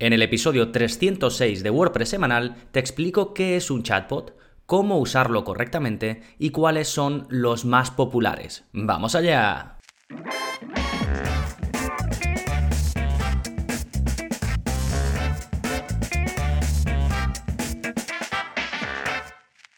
En el episodio 306 de WordPress semanal te explico qué es un chatbot, cómo usarlo correctamente y cuáles son los más populares. ¡Vamos allá!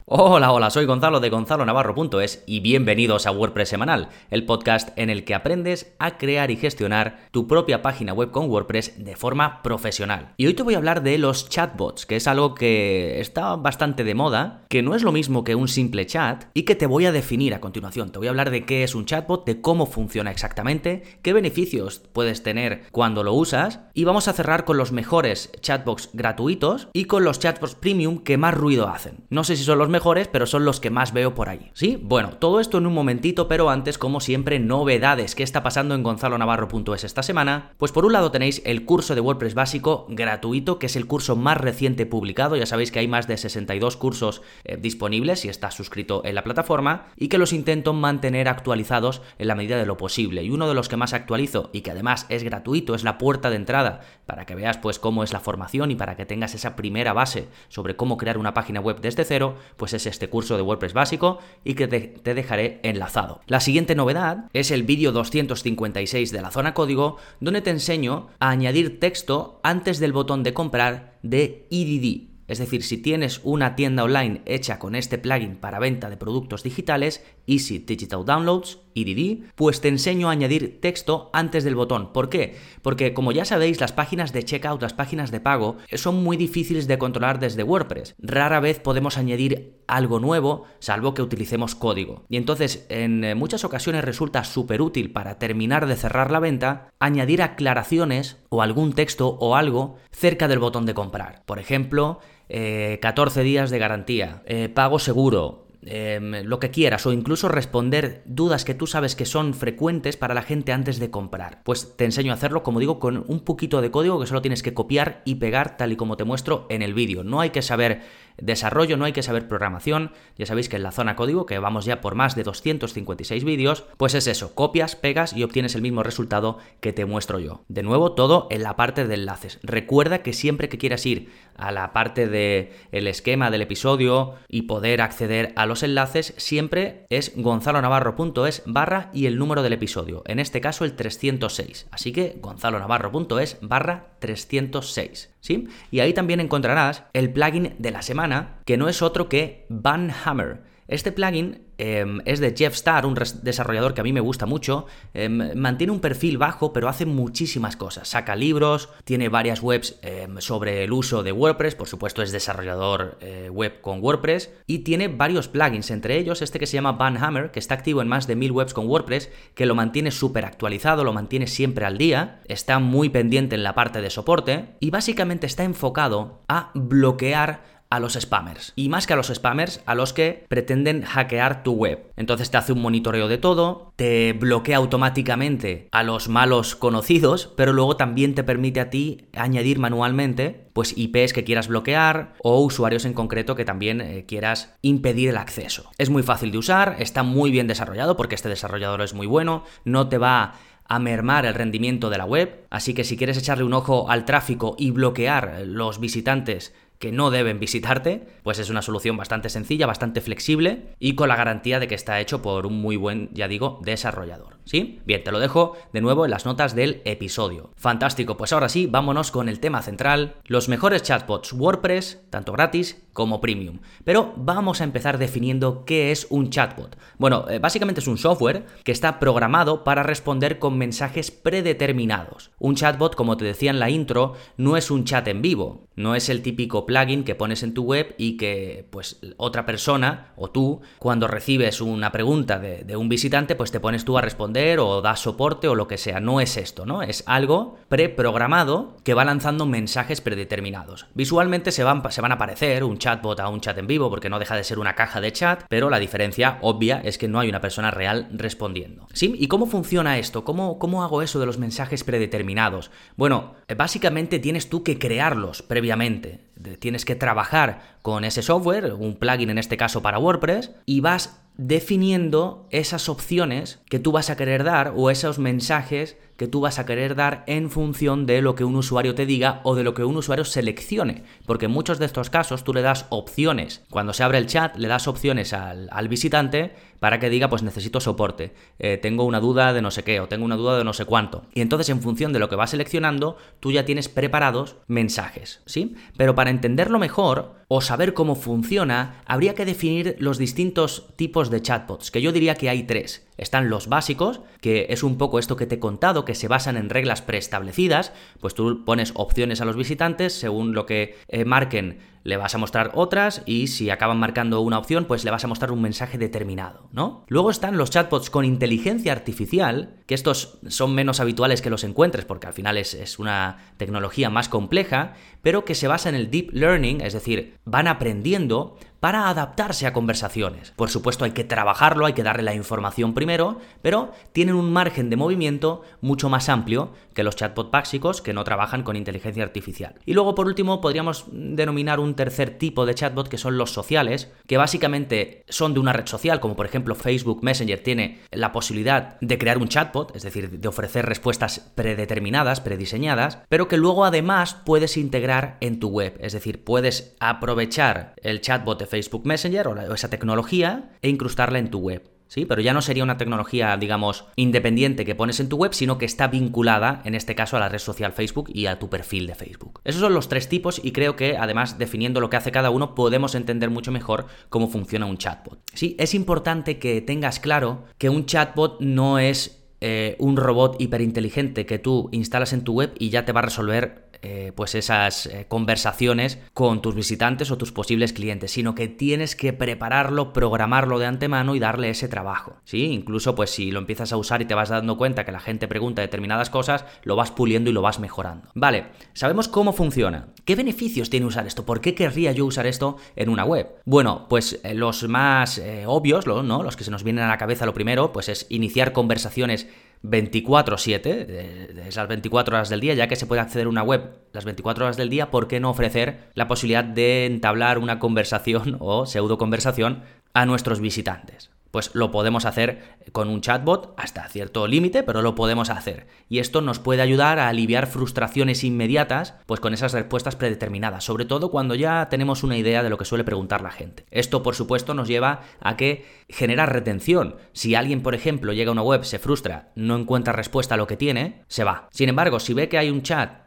Hola, hola, soy Gonzalo de Gonzalo Navarro.es y bienvenidos a WordPress Semanal, el podcast en el que aprendes a crear y gestionar tu propia página web con WordPress de forma profesional. Y hoy te voy a hablar de los chatbots, que es algo que está bastante de moda, que no es lo mismo que un simple chat y que te voy a definir a continuación. Te voy a hablar de qué es un chatbot, de cómo funciona exactamente, qué beneficios puedes tener cuando lo usas y vamos a cerrar con los mejores chatbots gratuitos y con los chatbots premium que más ruido hacen. No sé si son los mejores, pero son los que más veo por ahí. ¿Sí? Bueno, todo esto en un momentito, pero antes, como siempre, novedades. ¿Qué está pasando en gonzalonavarro.es esta semana? Pues por un lado tenéis el curso de WordPress básico gratuito, que es el curso más reciente publicado. Ya sabéis que hay más de 62 cursos eh, disponibles si estás suscrito en la plataforma y que los intento mantener actualizados en la medida de lo posible. Y uno de los que más actualizo y que además es gratuito, es la puerta de entrada para que veas pues cómo es la formación y para que tengas esa primera base sobre cómo crear una página web desde cero, pues pues es este curso de WordPress básico y que te, dejaré enlazado. La siguiente novedad es el vídeo 256 de la zona código, donde te enseño a añadir texto antes del botón de comprar de EDD. Es decir, si tienes una tienda online hecha con este plugin para venta de productos digitales, Easy Digital Downloads, EDD, pues te enseño a añadir texto antes del botón. ¿Por qué? Porque como ya sabéis, las páginas de checkout, las páginas de pago, son muy difíciles de controlar desde WordPress. Rara vez podemos añadir algo nuevo, salvo que utilicemos código. Y entonces, en eh, muchas ocasiones resulta súper útil para terminar de cerrar la venta, añadir aclaraciones o algún texto o algo cerca del botón de comprar. Por ejemplo, 14 eh, días de garantía, eh, pago seguro, Em, lo que quieras o incluso responder dudas que tú sabes que son frecuentes para la gente antes de comprar. Pues te enseño a hacerlo, como digo, con un poquito de código que solo tienes que copiar y pegar tal y como te muestro en el vídeo. No hay que saber desarrollo, no hay que saber programación. Ya sabéis que en la zona código, que vamos ya por más de 256 vídeos, pues es eso, copias, pegas y obtienes el mismo resultado que te muestro yo. De nuevo, todo en la parte de enlaces. Recuerda que siempre que quieras ir a la parte del el esquema del episodio y poder acceder a los enlaces, siempre es gonzalonavarro.es barra y el número del episodio. En este caso el 306. Así que gonzalonavarro.es barra 306. ¿Sí? Y ahí también encontrarás el plugin de la semana, que no es otro que Banhammer. Este plugin Em, es de Jeff Starr, un desarrollador que a mí me gusta mucho. Em, mantiene un perfil bajo, pero hace muchísimas cosas. Saca libros, tiene varias webs em, sobre el uso de WordPress, por supuesto es desarrollador eh, web con WordPress, y tiene varios plugins, entre ellos este que se llama Banhammer, que está activo en más de mil webs con WordPress, que lo mantiene súper actualizado, lo mantiene siempre al día, está muy pendiente en la parte de soporte, y básicamente está enfocado a bloquear a los spammers. Y más que a los spammers, a los que pretenden hackear tu web. Entonces te hace un monitoreo de todo, te bloquea automáticamente a los malos conocidos, pero luego también te permite a ti añadir manualmente pues IPs que quieras bloquear o usuarios en concreto que también eh, quieras impedir el acceso. Es muy fácil de usar, está muy bien desarrollado porque este desarrollador es muy bueno, no te va a mermar el rendimiento de la web, así que si quieres echarle un ojo al tráfico y bloquear los visitantes que no deben visitarte, pues es una solución bastante sencilla, bastante flexible y con la garantía de que está hecho por un muy buen, ya digo, desarrollador. ¿Sí? Bien, te lo dejo de nuevo en las notas del episodio. Fantástico, pues ahora sí, vámonos con el tema central, los mejores chatbots WordPress, tanto gratis como premium. Pero vamos a empezar definiendo qué es un chatbot. Bueno, eh, básicamente es un software que está programado para responder con mensajes predeterminados. Un chatbot, como te decía en la intro, no es un chat en vivo, no es el típico plugin que pones en tu web y que pues otra persona o tú cuando recibes una pregunta de, un visitante pues te pones tú a responder o das soporte o lo que sea. No es esto, ¿no? Es algo preprogramado que va lanzando mensajes predeterminados. Visualmente se van, se van a aparecer un chatbot a un chat en vivo porque no deja de ser una caja de chat, pero la diferencia obvia es que no hay una persona real respondiendo. ¿Sí? ¿Y cómo funciona esto? ¿Cómo, cómo hago eso de los mensajes predeterminados? Bueno, básicamente tienes tú que crearlos previamente tienes que trabajar con ese software, un plugin en este caso para WordPress, y vas definiendo esas opciones que tú vas a querer dar o esos mensajes que tú vas a querer dar en función de lo que un usuario te diga o de lo que un usuario seleccione. Porque en muchos de estos casos tú le das opciones. Cuando se abre el chat, le das opciones al, visitante para que diga, pues necesito soporte, eh, tengo una duda de no sé qué o tengo una duda de no sé cuánto. Y entonces en función de lo que vas seleccionando, tú ya tienes preparados mensajes, ¿sí? Pero para entenderlo mejor o saber cómo funciona, habría que definir los distintos tipos de chatbots, que yo diría que hay tres. Están los básicos, que es un poco esto que te he contado, que se basan en reglas preestablecidas, pues tú pones opciones a los visitantes según lo que eh, marquen le vas a mostrar otras y si acaban marcando una opción, pues le vas a mostrar un mensaje determinado, ¿no? Luego están los chatbots con inteligencia artificial, que estos son menos habituales que los encuentres porque al final es, es una tecnología más compleja, pero que se basa en el deep learning, es decir, van aprendiendo para adaptarse a conversaciones. Por supuesto hay que trabajarlo, hay que darle la información primero, pero tienen un margen de movimiento mucho más amplio que los chatbots básicos que no trabajan con inteligencia artificial. Y luego por último podríamos denominar un tercer tipo de chatbot que son los sociales, que básicamente son de una red social, como por ejemplo Facebook Messenger tiene la posibilidad de crear un chatbot, es decir, de ofrecer respuestas predeterminadas, prediseñadas, pero que luego además puedes integrar en tu web, es decir, puedes aprovechar el chatbot de Facebook Messenger o esa tecnología e incrustarla en tu web. ¿Sí? Pero ya no sería una tecnología, digamos, independiente que pones en tu web, sino que está vinculada, en este caso, a la red social Facebook y a tu perfil de Facebook. Esos son los tres tipos y creo que, además, definiendo lo que hace cada uno, podemos entender mucho mejor cómo funciona un chatbot. Sí, es importante que tengas claro que un chatbot no es eh, un robot hiperinteligente que tú instalas en tu web y ya te va a resolver eh, pues esas eh, conversaciones con tus visitantes o tus posibles clientes, sino que tienes que prepararlo, programarlo de antemano y darle ese trabajo. ¿sí? Incluso pues si lo empiezas a usar y te vas dando cuenta que la gente pregunta determinadas cosas, lo vas puliendo y lo vas mejorando. Vale, sabemos cómo funciona. ¿Qué beneficios tiene usar esto? ¿Por qué querría yo usar esto en una web? Bueno, pues eh, los más obvios, ¿no? los que se nos vienen a la cabeza lo primero, pues es iniciar conversaciones 24/7, de esas 24 horas del día, ya que se puede acceder a una web las 24 horas del día, ¿por qué no ofrecer la posibilidad de entablar una conversación o pseudo conversación a nuestros visitantes? Pues lo podemos hacer con un chatbot hasta cierto límite, pero lo podemos hacer. Y esto nos puede ayudar a aliviar frustraciones inmediatas, pues con esas respuestas predeterminadas, sobre todo cuando ya tenemos una idea de lo que suele preguntar la gente. Esto, por supuesto, nos lleva a que generar retención. Si alguien, por ejemplo, llega a una web, se frustra, no encuentra respuesta a lo que tiene, se va. Sin embargo, si ve que hay un chat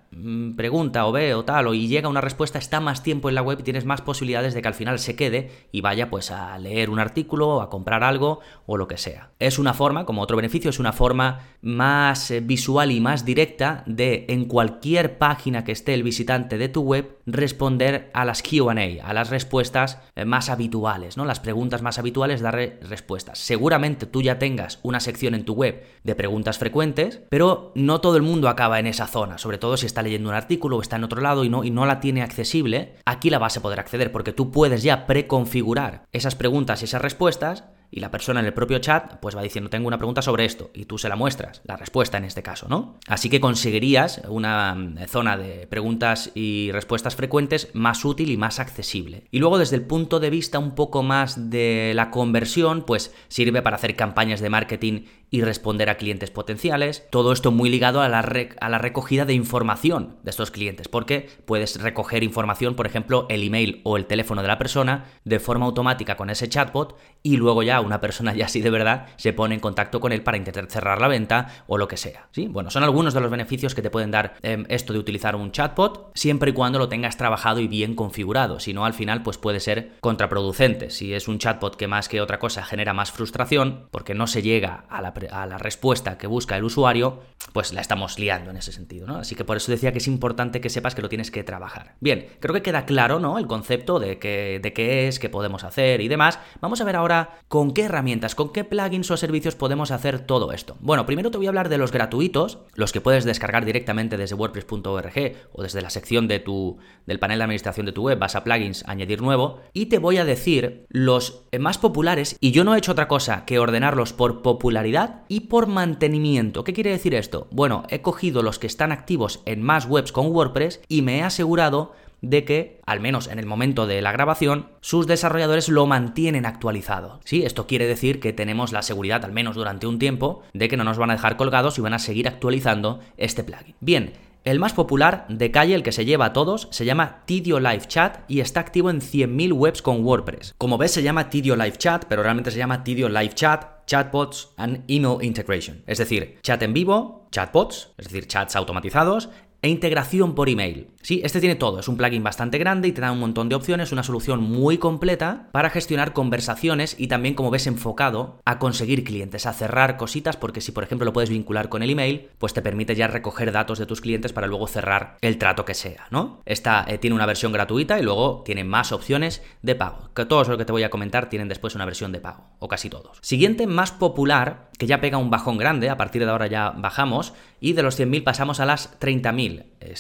pregunta o ve o tal o y llega una respuesta, está más tiempo en la web y tienes más posibilidades de que al final se quede y vaya pues a leer un artículo a comprar algo o lo que sea. Es una forma, como otro beneficio, es una forma más eh, visual y más directa de en cualquier página que esté el visitante de tu web responder a las Q&A, a las respuestas eh, más habituales, ¿no? Las preguntas más habituales, dar respuestas. Seguramente tú ya tengas una sección en tu web de preguntas frecuentes, pero no todo el mundo acaba en esa zona, sobre todo si está leyendo un artículo o está en otro lado y no, y no la tiene accesible, aquí la vas a poder acceder porque tú puedes ya preconfigurar esas preguntas y esas respuestas y la persona en el propio chat pues va diciendo tengo una pregunta sobre esto y tú se la muestras, la respuesta en este caso, ¿no? Así que conseguirías una mm, zona de preguntas y respuestas frecuentes más útil y más accesible. Y luego desde el punto de vista un poco más de la conversión, pues sirve para hacer campañas de marketing y responder a clientes potenciales. Todo esto muy ligado a la, a la recogida de información de estos clientes, porque puedes recoger información, por ejemplo, el email o el teléfono de la persona de forma automática con ese chatbot y luego ya una persona ya así de verdad se pone en contacto con él para intentar cerrar la venta o lo que sea. ¿sí? Bueno, son algunos de los beneficios que te pueden dar em, esto de utilizar un chatbot, siempre y cuando lo tengas trabajado y bien configurado. Si no, al final, pues puede ser contraproducente. Si es un chatbot que más que otra cosa genera más frustración, porque no se llega a la, a la respuesta que busca el usuario, pues la estamos liando en ese sentido, ¿no? Así que por eso decía que es importante que sepas que lo tienes que trabajar. Bien, creo que queda claro, ¿no? El concepto de, que, de qué es, qué podemos hacer y demás. Vamos a ver ahora con qué herramientas, con qué plugins o servicios podemos hacer todo esto. Bueno, primero te voy a hablar de los gratuitos, los que puedes descargar directamente desde wordpress.org o desde la sección de tu, del panel de administración de tu web, vas a plugins, añadir nuevo, y te voy a decir los más populares, y yo no he hecho otra cosa que ordenarlos por popularidad y por mantenimiento. ¿Qué quiere decir esto? Bueno, he cogido los que están activos en más webs con WordPress y me he asegurado de que, al menos en el momento de la grabación, sus desarrolladores lo mantienen actualizado. ¿Sí? Esto quiere decir que tenemos la seguridad, al menos durante un tiempo, de que no nos van a dejar colgados y van a seguir actualizando este plugin. Bien, el más popular, de calle, el que se lleva a todos, se llama Tidio Live Chat y está activo en 100.000 webs con WordPress. Como ves, se llama Tidio Live Chat, pero realmente se llama Tidio Live Chat, Chatbots and Email Integration. Es decir, chat en vivo, chatbots, es decir, chats automatizados, e integración por email. Sí, este tiene todo, es un plugin bastante grande y te da un montón de opciones, una solución muy completa para gestionar conversaciones y también como ves enfocado a conseguir clientes, a cerrar cositas, porque si por ejemplo lo puedes vincular con el email, pues te permite ya recoger datos de tus clientes para luego cerrar el trato que sea, ¿no? Esta eh, tiene una versión gratuita y luego tiene más opciones de pago, que todos los que te voy a comentar tienen después una versión de pago, o casi todos. Siguiente más popular, que ya pega un bajón grande, a partir de ahora ya bajamos, y de los 100.000 pasamos a las 30.000.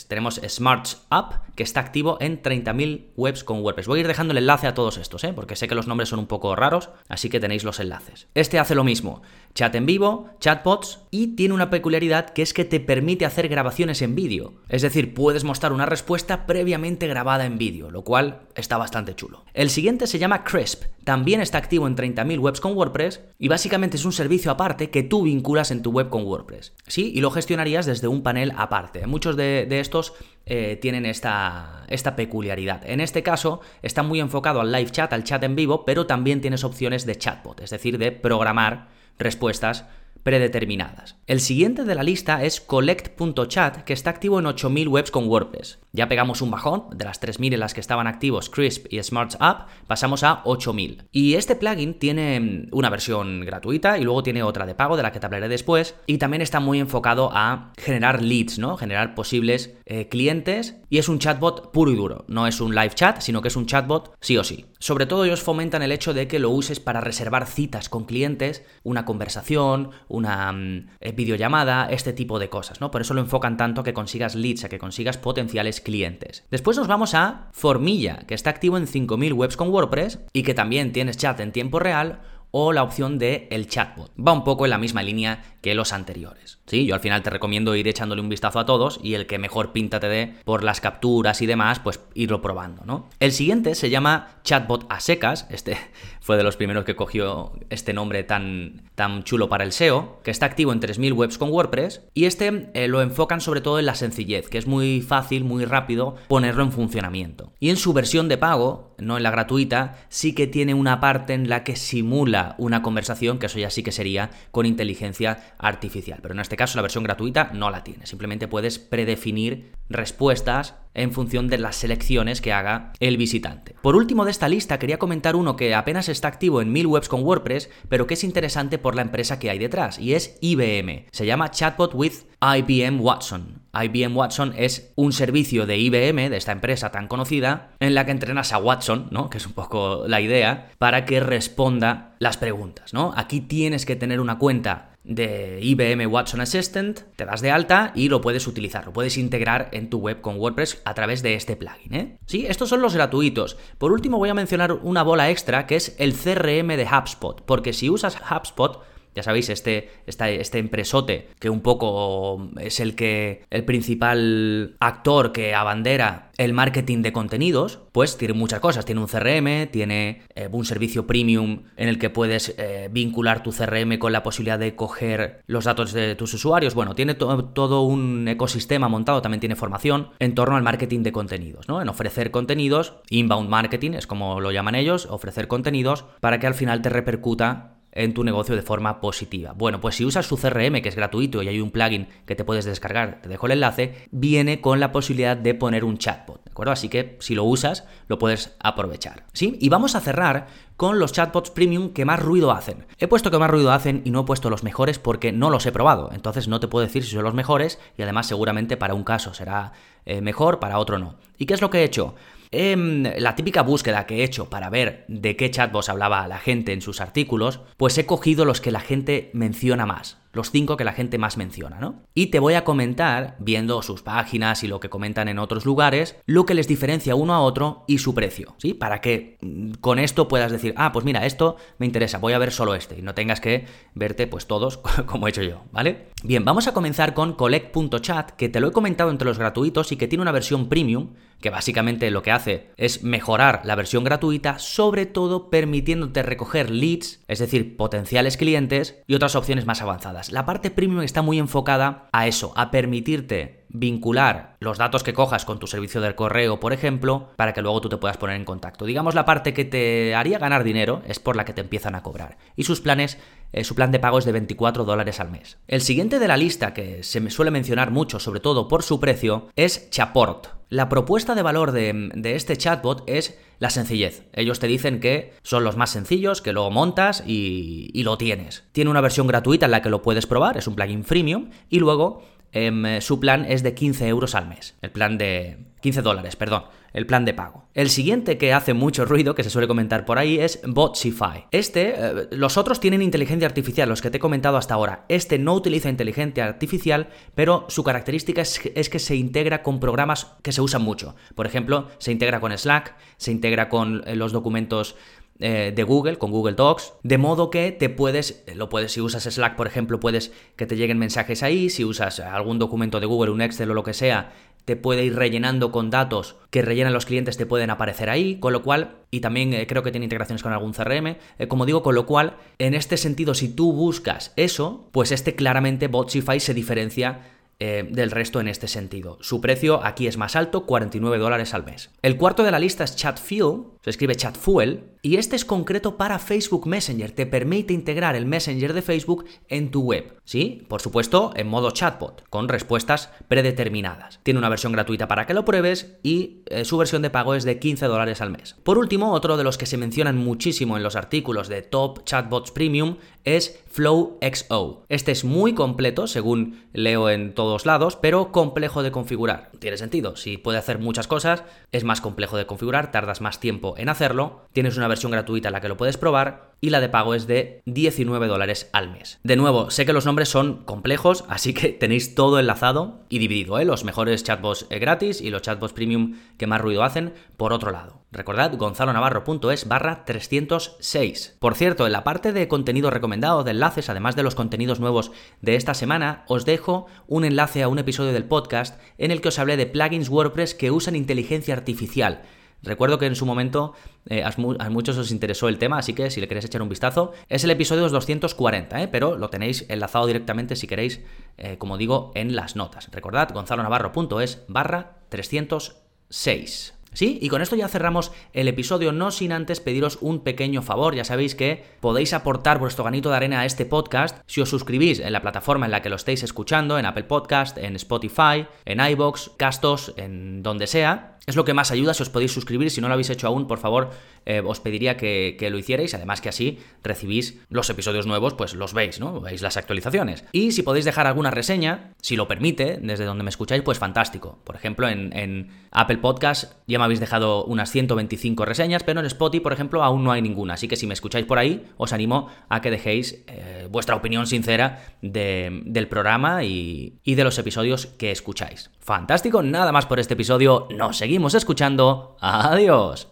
tenemos Smart App, que está activo en 30.000 webs con WordPress. Voy a ir dejando el enlace a todos estos, ¿eh? porque sé que los nombres son un poco raros, así que tenéis los enlaces. Este hace lo mismo, chat en vivo, chatbots, y tiene una peculiaridad que es que te permite hacer grabaciones en vídeo. Es decir, puedes mostrar una respuesta previamente grabada en vídeo, lo cual está bastante chulo. El siguiente se llama Crisp, también está activo en 30.000 webs con WordPress, y básicamente es un servicio aparte que tú vinculas en tu web con WordPress. Sí, y lo gestionarías desde un panel aparte. Muchos de, estos eh, tienen esta, esta peculiaridad. En este caso, está muy enfocado al live chat, al chat en vivo, pero también tienes opciones de chatbot, es decir, de programar respuestas predeterminadas. El siguiente de la lista es collect.chat, que está activo en 8000 webs con WordPress. Ya pegamos un bajón, de las 3000 en las que estaban activos Crisp y Smarts App, pasamos a 8000. Y este plugin tiene mm, una versión gratuita y luego tiene otra de pago, de la que te hablaré después, y también está muy enfocado a generar leads, ¿no? Generar posibles eh, clientes, y es un chatbot puro y duro. No es un live chat, sino que es un chatbot sí o sí. Sobre todo ellos fomentan el hecho de que lo uses para reservar citas con clientes, una conversación, una mm, eh, videollamada, este tipo de cosas, ¿no? Por eso lo enfocan tanto a que consigas leads, a que consigas potenciales clientes. Después nos vamos a Formilla, que está activo en 5.000 webs con WordPress y que también tienes chat en tiempo real o la opción de el chatbot. Va un poco en la misma línea que los anteriores. Sí, yo al final te recomiendo ir echándole un vistazo a todos y el que mejor pinta te dé por las capturas y demás, pues irlo probando, ¿no? El siguiente se llama chatbot a secas, este fue de los primeros que cogió este nombre tan, tan chulo para el SEO, que está activo en 3.000 webs con WordPress y este eh, lo enfocan sobre todo en la sencillez, que es muy fácil, muy rápido ponerlo en funcionamiento. Y en su versión de pago, no en la gratuita, sí que tiene una parte en la que simula una conversación, que eso ya sí que sería con inteligencia artificial. Pero en este caso la versión gratuita no la tiene. Simplemente puedes predefinir respuestas en función de las selecciones que haga el visitante. Por último de esta lista quería comentar uno que apenas está activo en mil webs con WordPress, pero que es interesante por la empresa que hay detrás, y es IBM. Se llama Chatbot with IBM Watson. IBM Watson es un servicio de IBM, de esta empresa tan conocida, en la que entrenas a Watson, ¿no? Que es un poco la idea, para que responda las preguntas, ¿no? Aquí tienes que tener una cuenta de IBM Watson Assistant, te das de alta y lo puedes utilizar, lo puedes integrar en tu web con WordPress a través de este plugin. ¿eh? Sí, estos son los gratuitos. Por último voy a mencionar una bola extra que es el CRM de HubSpot, porque si usas HubSpot ya sabéis, este, este empresote que un poco es el que el principal actor que abandera el marketing de contenidos, pues tiene muchas cosas. Tiene un CRM, tiene eh, un servicio premium en el que puedes eh, vincular tu CRM con la posibilidad de coger los datos de tus usuarios. Bueno, tiene todo un ecosistema montado, también tiene formación en torno al marketing de contenidos, ¿no? En ofrecer contenidos, inbound marketing es como lo llaman ellos, ofrecer contenidos para que al final te repercuta en tu negocio de forma positiva. Bueno, pues si usas su CRM, que es gratuito y hay un plugin que te puedes descargar, te dejo el enlace, viene con la posibilidad de poner un chatbot, ¿de acuerdo? Así que si lo usas, lo puedes aprovechar. ¿Sí? Y vamos a cerrar con los chatbots premium que más ruido hacen. He puesto que más ruido hacen y no he puesto los mejores porque no los he probado, entonces no te puedo decir si son los mejores y además seguramente para un caso será eh, mejor, para otro no. ¿Y qué es lo que he hecho? En la típica búsqueda que he hecho para ver de qué chatbots hablaba la gente en sus artículos, pues he cogido los que la gente menciona más. Los cinco que la gente más menciona, ¿no? Y te voy a comentar, viendo sus páginas y lo que comentan en otros lugares, lo que les diferencia uno a otro y su precio, ¿sí? Para que mm, con esto puedas decir, ah, pues mira, esto me interesa, voy a ver solo este y no tengas que verte pues todos como he hecho yo, ¿vale? Bien, vamos a comenzar con collect.chat, que te lo he comentado entre los gratuitos y que tiene una versión premium, que básicamente lo que hace es mejorar la versión gratuita, sobre todo permitiéndote recoger leads, es decir, potenciales clientes y otras opciones más avanzadas. La parte premium está muy enfocada a eso, a permitirte vincular los datos que cojas con tu servicio del correo, por ejemplo, para que luego tú te puedas poner en contacto. Digamos, la parte que te haría ganar dinero es por la que te empiezan a cobrar. Y sus planes, eh, su plan de pago es de 24 dólares al mes. El siguiente de la lista, que se me suele mencionar mucho, sobre todo por su precio, es Chaport. La propuesta de valor de, este chatbot es la sencillez. Ellos te dicen que son los más sencillos, que luego montas y, lo tienes. Tiene una versión gratuita en la que lo puedes probar, es un plugin freemium, y luego Em, su plan es de 15 euros al mes. El plan de... 15 dólares, perdón. El plan de pago. El siguiente que hace mucho ruido, que se suele comentar por ahí, es Botsify. Este, eh, los otros tienen inteligencia artificial, los que te he comentado hasta ahora. Este no utiliza inteligencia artificial, pero su característica es, que se integra con programas que se usan mucho. Por ejemplo, se integra con Slack, se integra con eh, los documentos eh, de Google, con Google Docs, de modo que te puedes, lo puedes, si usas Slack, por ejemplo, puedes que te lleguen mensajes ahí, si usas algún documento de Google, un Excel o lo que sea, te puede ir rellenando con datos que rellenan los clientes, te pueden aparecer ahí, con lo cual, y también eh, creo que tiene integraciones con algún CRM, eh, como digo, con lo cual, en este sentido, si tú buscas eso, pues este claramente Botsify se diferencia eh, del resto en este sentido. Su precio aquí es más alto, 49 dólares al mes. El cuarto de la lista es ChatFuel, se escribe ChatFuel, y este es concreto para Facebook Messenger, te permite integrar el Messenger de Facebook en tu web, ¿sí? Por supuesto, en modo chatbot, con respuestas predeterminadas. Tiene una versión gratuita para que lo pruebes y eh, su versión de pago es de 15 dólares al mes. Por último, otro de los que se mencionan muchísimo en los artículos de Top Chatbots Premium es FlowXO. Este es muy completo, según leo en todos lados, pero complejo de configurar. Tiene sentido, si puede hacer muchas cosas, es más complejo de configurar, tardas más tiempo en hacerlo, tienes una versión gratuita en la que lo puedes probar y la de pago es de 19 dólares al mes. De nuevo, sé que los nombres son complejos, así que tenéis todo enlazado y dividido, ¿eh? los mejores chatbots eh, gratis y los chatbots premium que más ruido hacen por otro lado. Recordad gonzalonavarro.es barra 306. Por cierto, en la parte de contenido recomendado de enlaces, además de los contenidos nuevos de esta semana, os dejo un enlace a un episodio del podcast en el que os hablé de plugins WordPress que usan inteligencia artificial. Recuerdo que en su momento eh, a, muchos os interesó el tema, así que si le queréis echar un vistazo, es el episodio 240, ¿eh? pero lo tenéis enlazado directamente si queréis, eh, como digo, en las notas. Recordad, gonzalonavarro.es barra 306. ¿Sí? Y con esto ya cerramos el episodio, no sin antes pediros un pequeño favor. Ya sabéis que podéis aportar vuestro ganito de arena a este podcast si os suscribís en la plataforma en la que lo estéis escuchando, en Apple Podcast, en Spotify, en iBox, Castos, en donde sea. Es lo que más ayuda si os podéis suscribir. Si no lo habéis hecho aún, por favor, eh, os pediría que, lo hicierais. Además que así recibís los episodios nuevos, pues los veis, ¿no? Veis las actualizaciones. Y si podéis dejar alguna reseña, si lo permite, desde donde me escucháis, pues fantástico. Por ejemplo, en, Apple Podcast ya me habéis dejado unas 125 reseñas, pero en Spotify, por ejemplo, aún no hay ninguna. Así que si me escucháis por ahí, os animo a que dejéis eh, vuestra opinión sincera del programa y, y de los episodios que escucháis. Fantástico, nada más por este episodio. Nos seguimos escuchando. Adiós.